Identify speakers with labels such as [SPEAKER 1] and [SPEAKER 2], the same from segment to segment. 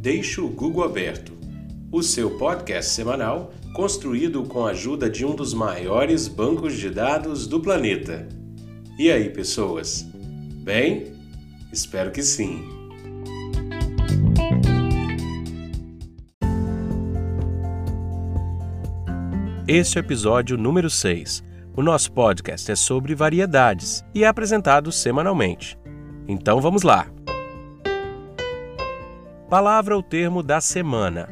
[SPEAKER 1] Deixe o Google Aberto, o seu podcast semanal construído com a ajuda de um dos maiores bancos de dados do planeta. E aí, pessoas? Bem? Espero que sim. Este é o episódio número 6. O nosso podcast é sobre variedades e é apresentado semanalmente. Então vamos lá! Palavra ou termo da semana: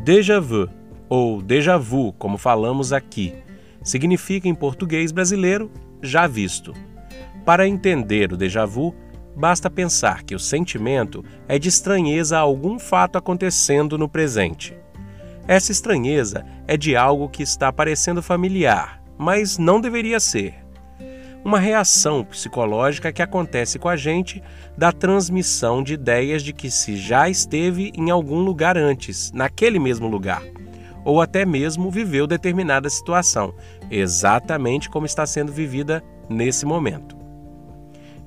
[SPEAKER 1] déjà vu, ou déjà vu, como falamos aqui, significa em português brasileiro já visto. Para entender o déjà vu, basta pensar que o sentimento é de estranheza a algum fato acontecendo no presente. Essa estranheza é de algo que está parecendo familiar, mas não deveria ser. Uma reação psicológica que acontece com a gente da transmissão de ideias de que se já esteve em algum lugar antes, naquele mesmo lugar, ou até mesmo viveu determinada situação, exatamente como está sendo vivida nesse momento.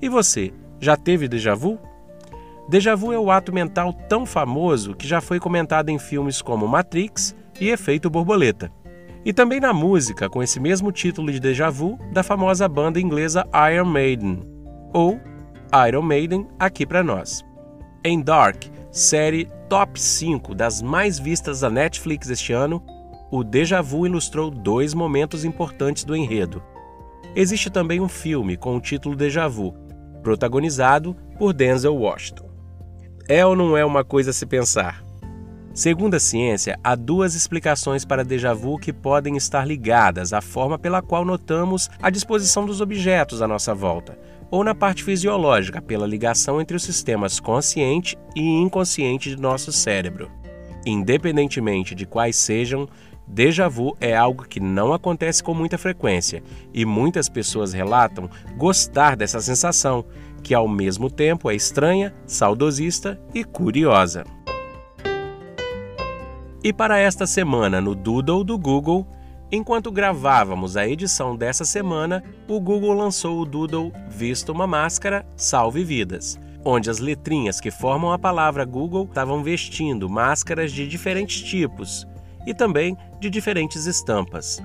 [SPEAKER 1] E você, já teve déjà vu? Déjà vu é o ato mental tão famoso que já foi comentado em filmes como Matrix e Efeito Borboleta. E também na música, com esse mesmo título de déjà vu, da famosa banda inglesa Iron Maiden, ou Iron Maiden aqui para nós. Em Dark, série top 5 das mais vistas da Netflix este ano, o déjà vu ilustrou dois momentos importantes do enredo. Existe também um filme com o título Déjà Vu, protagonizado por Denzel Washington. É ou não é uma coisa a se pensar? Segundo a ciência, há duas explicações para déjà vu que podem estar ligadas à forma pela qual notamos a disposição dos objetos à nossa volta, ou na parte fisiológica, pela ligação entre os sistemas consciente e inconsciente de nosso cérebro. Independentemente de quais sejam, déjà vu é algo que não acontece com muita frequência e muitas pessoas relatam gostar dessa sensação, que ao mesmo tempo é estranha, saudosista e curiosa. E para esta semana no Doodle do Google, enquanto gravávamos a edição dessa semana, o Google lançou o Doodle Visto uma Máscara, Salve Vidas, onde as letrinhas que formam a palavra Google estavam vestindo máscaras de diferentes tipos e também de diferentes estampas.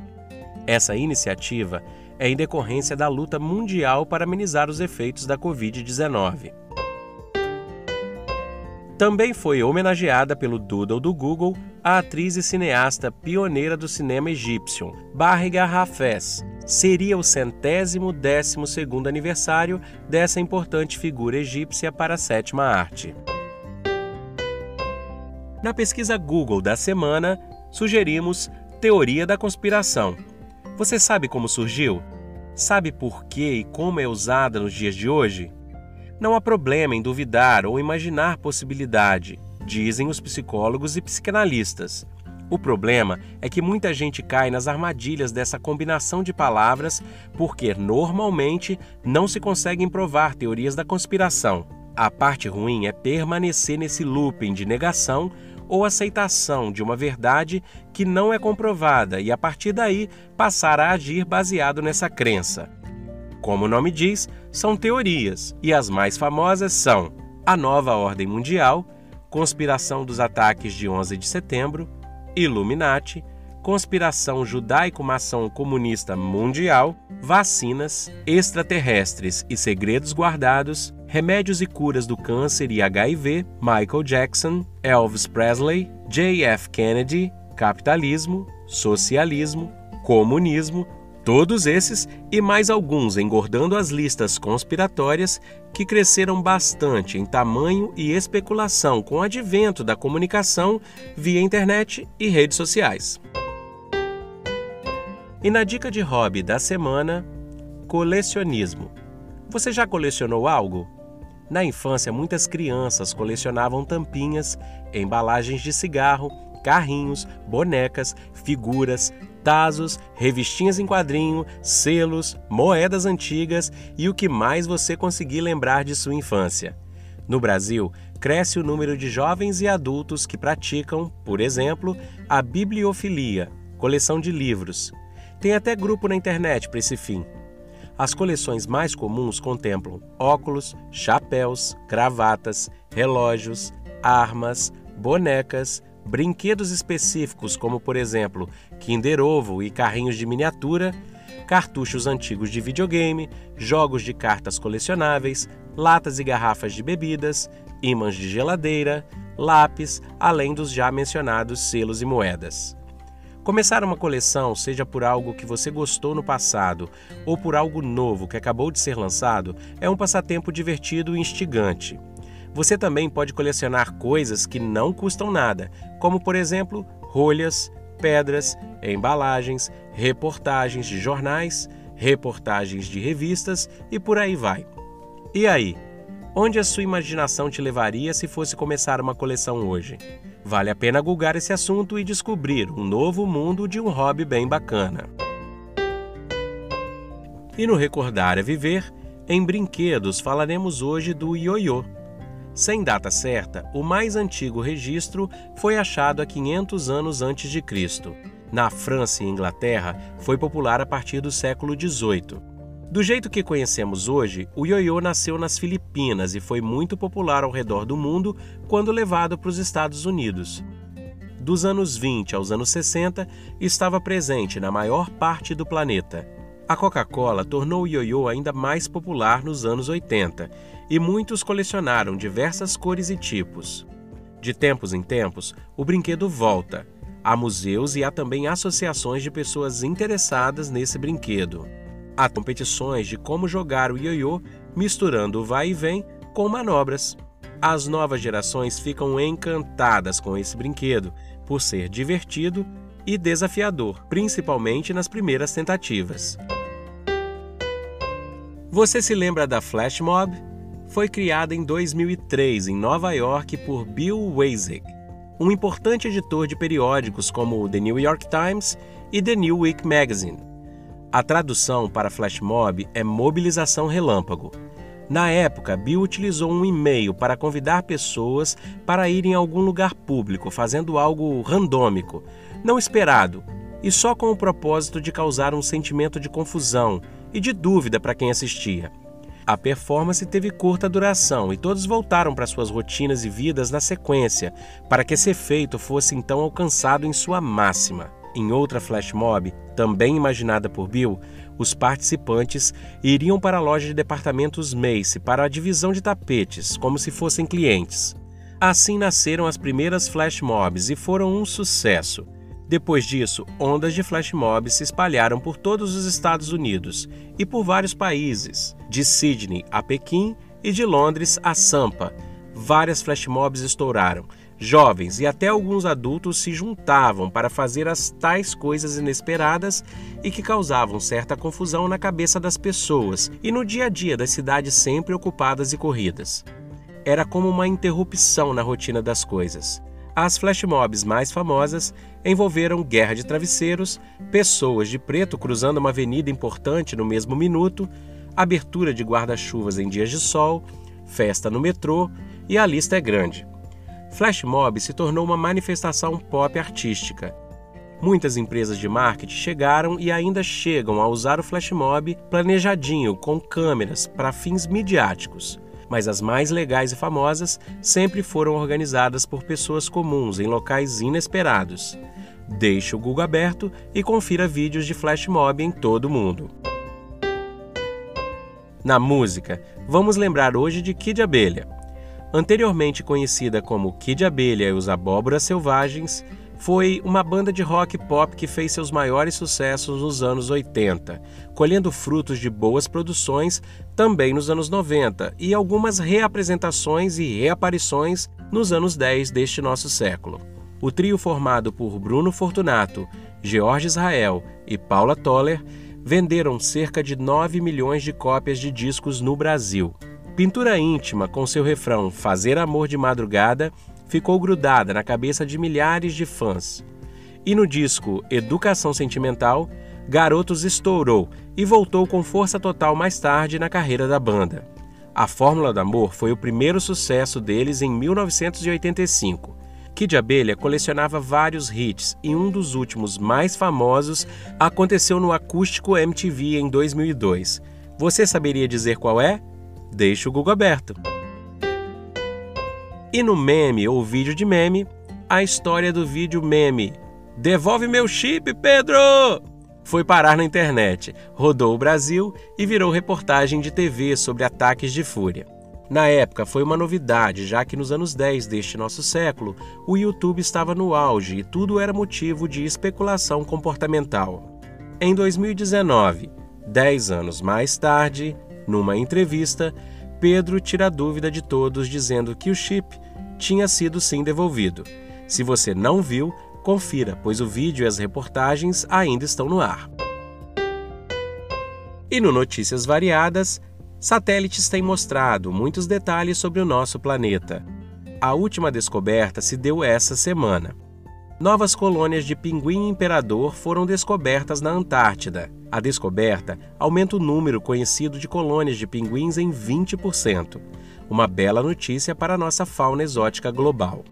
[SPEAKER 1] Essa iniciativa é em decorrência da luta mundial para amenizar os efeitos da Covid-19. Também foi homenageada pelo Doodle do Google a atriz e cineasta pioneira do cinema egípcio, Barriga Hafez. Seria o centésimo décimo segundo aniversário dessa importante figura egípcia para a sétima arte. Na pesquisa Google da semana, sugerimos Teoria da Conspiração, você sabe como surgiu? Sabe por que e como é usada nos dias de hoje? Não há problema em duvidar ou imaginar possibilidade, dizem os psicólogos e psicanalistas. O problema é que muita gente cai nas armadilhas dessa combinação de palavras porque normalmente não se conseguem provar teorias da conspiração. A parte ruim é permanecer nesse looping de negação ou aceitação de uma verdade que não é comprovada e, a partir daí, passar a agir baseado nessa crença. Como o nome diz, são teorias, e as mais famosas são a nova ordem mundial, conspiração dos ataques de 11 de setembro, Illuminati, conspiração judaico-maçom comunista mundial, vacinas, extraterrestres e segredos guardados, remédios e curas do câncer e HIV, Michael Jackson, Elvis Presley, J.F. Kennedy, capitalismo, socialismo, comunismo, todos esses e mais alguns engordando as listas conspiratórias que cresceram bastante em tamanho e especulação com o advento da comunicação via internet e redes sociais. E na dica de hobby da semana, colecionismo. Você já colecionou algo? Na infância, muitas crianças colecionavam tampinhas, embalagens de cigarro, carrinhos, bonecas, figuras, tazos, revistinhas em quadrinho, selos, moedas antigas e o que mais você conseguir lembrar de sua infância. No Brasil, cresce o número de jovens e adultos que praticam, por exemplo, a bibliofilia, coleção de livros. Tem até grupo na internet para esse fim. As coleções mais comuns contemplam óculos, chapéus, gravatas, relógios, armas, bonecas, brinquedos específicos como, por exemplo, Kinder Ovo e carrinhos de miniatura, cartuchos antigos de videogame, jogos de cartas colecionáveis, latas e garrafas de bebidas, ímãs de geladeira, lápis, além dos já mencionados selos e moedas. Começar uma coleção, seja por algo que você gostou no passado ou por algo novo que acabou de ser lançado, é um passatempo divertido e instigante. Você também pode colecionar coisas que não custam nada, como por exemplo rolhas, pedras, embalagens, reportagens de jornais, reportagens de revistas e por aí vai. E aí? Onde a sua imaginação te levaria se fosse começar uma coleção hoje? Vale a pena gulgar esse assunto e descobrir um novo mundo de um hobby bem bacana. E no Recordar é Viver, em brinquedos falaremos hoje do ioiô. Sem data certa, o mais antigo registro foi achado há 500 anos antes de Cristo. Na França e Inglaterra, foi popular a partir do século XVIII. Do jeito que conhecemos hoje, o ioiô nasceu nas Filipinas e foi muito popular ao redor do mundo quando levado para os Estados Unidos. Dos anos 20 aos anos 60, estava presente na maior parte do planeta. A Coca-Cola tornou o ioiô ainda mais popular nos anos 80 e muitos colecionaram diversas cores e tipos. De tempos em tempos, o brinquedo volta. Há museus e há também associações de pessoas interessadas nesse brinquedo. Há competições de como jogar o ioiô misturando o vai e vem com manobras. As novas gerações ficam encantadas com esse brinquedo por ser divertido e desafiador, principalmente nas primeiras tentativas. Você se lembra da Flash Mob? Foi criada em 2003 em Nova York por Bill Weisig, um importante editor de periódicos como The New York Times e The New Week Magazine. A tradução para flash mob é mobilização relâmpago. Na época, Bill utilizou um e-mail para convidar pessoas para irem a algum lugar público, fazendo algo randômico, não esperado, e só com o propósito de causar um sentimento de confusão e de dúvida para quem assistia. A performance teve curta duração e todos voltaram para suas rotinas e vidas na sequência, para que esse efeito fosse então alcançado em sua máxima. Em outra flash mob, também imaginada por Bill, os participantes iriam para a loja de departamentos Macy para a divisão de tapetes, como se fossem clientes. Assim nasceram as primeiras flash mobs e foram um sucesso. Depois disso, ondas de flash mobs se espalharam por todos os Estados Unidos e por vários países, de Sydney a Pequim e de Londres a Sampa. Várias flash mobs estouraram, Jovens e até alguns adultos se juntavam para fazer as tais coisas inesperadas e que causavam certa confusão na cabeça das pessoas e no dia a dia das cidades sempre ocupadas e corridas. Era como uma interrupção na rotina das coisas. As flash mobs mais famosas envolveram guerra de travesseiros, pessoas de preto cruzando uma avenida importante no mesmo minuto, abertura de guarda-chuvas em dias de sol, festa no metrô e a lista é grande. Flash mob se tornou uma manifestação pop artística. Muitas empresas de marketing chegaram e ainda chegam a usar o flash mob planejadinho com câmeras para fins midiáticos, mas as mais legais e famosas sempre foram organizadas por pessoas comuns em locais inesperados. Deixe o Google aberto e confira vídeos de flash mob em todo o mundo. Na música, vamos lembrar hoje de Kid Abelha, Anteriormente conhecida como Kid Abelha e os Abóboras Selvagens, foi uma banda de rock pop que fez seus maiores sucessos nos anos 80, colhendo frutos de boas produções também nos anos 90 e algumas reapresentações e reaparições nos anos 10 deste nosso século. O trio formado por Bruno Fortunato, George Israel e Paula Toller venderam cerca de 9 milhões de cópias de discos no Brasil. Pintura íntima com seu refrão Fazer Amor de Madrugada ficou grudada na cabeça de milhares de fãs. E no disco Educação Sentimental, Garotos estourou e voltou com força total mais tarde na carreira da banda. A Fórmula do Amor foi o primeiro sucesso deles em 1985. Kid Abelha colecionava vários hits e um dos últimos mais famosos aconteceu no Acústico MTV em 2002. Você saberia dizer qual é? Deixe o Google aberto. E no meme ou vídeo de meme, a história do vídeo meme Devolve meu chip, Pedro! Foi parar na internet, rodou o Brasil e virou reportagem de TV sobre ataques de fúria. Na época foi uma novidade, já que nos anos 10 deste nosso século, o YouTube estava no auge e tudo era motivo de especulação comportamental. Em 2019, 10 anos mais tarde, numa entrevista, Pedro tira a dúvida de todos dizendo que o chip tinha sido sim devolvido. Se você não viu, Confira, pois o vídeo e as reportagens ainda estão no ar. E no Notícias Variadas, satélites têm mostrado muitos detalhes sobre o nosso planeta. A última descoberta se deu essa semana. Novas colônias de pinguim imperador foram descobertas na Antártida. A descoberta aumenta o número conhecido de colônias de pinguins em 20%. Uma bela notícia para a nossa fauna exótica global.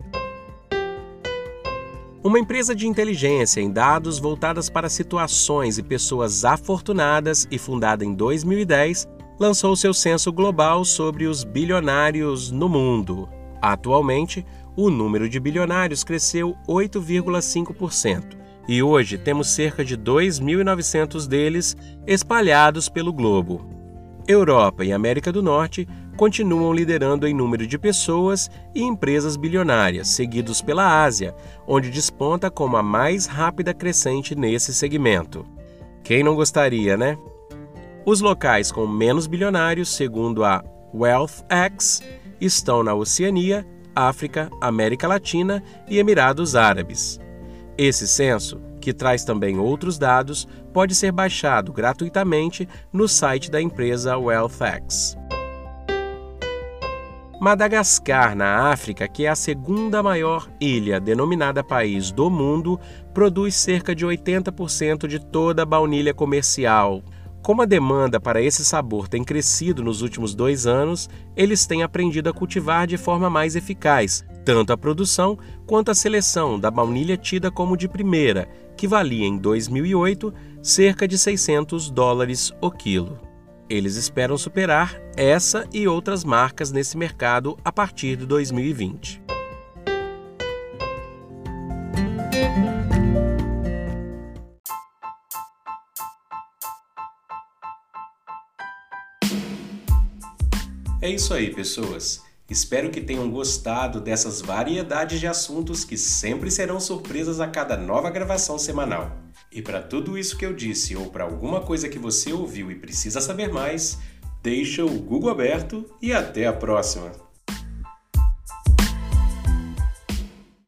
[SPEAKER 1] Uma empresa de inteligência em dados voltadas para situações e pessoas afortunadas e fundada em 2010, lançou seu censo global sobre os bilionários no mundo. Atualmente, o número de bilionários cresceu 8,5%, e hoje temos cerca de 2.900 deles espalhados pelo globo. Europa e América do Norte continuam liderando em número de pessoas e empresas bilionárias, seguidos pela Ásia, onde desponta como a mais rápida crescente nesse segmento. Quem não gostaria, né? Os locais com menos bilionários, segundo a WealthX, estão na Oceania, África, América Latina e Emirados Árabes. Esse censo, que traz também outros dados, pode ser baixado gratuitamente no site da empresa WealthX. Madagascar, na África, que é a segunda maior ilha denominada país do mundo, produz cerca de 80% de toda a baunilha comercial. Como a demanda para esse sabor tem crescido nos últimos dois anos, eles têm aprendido a cultivar de forma mais eficaz, tanto a produção quanto a seleção da baunilha tida como de primeira, que valia em 2008 cerca de 600 dólares o quilo. Eles esperam superar essa e outras marcas nesse mercado a partir de 2020. É isso aí, pessoas. Espero que tenham gostado dessas variedades de assuntos que sempre serão surpresas a cada nova gravação semanal. E para tudo isso que eu disse ou para alguma coisa que você ouviu e precisa saber mais, deixa o Google aberto e até a próxima!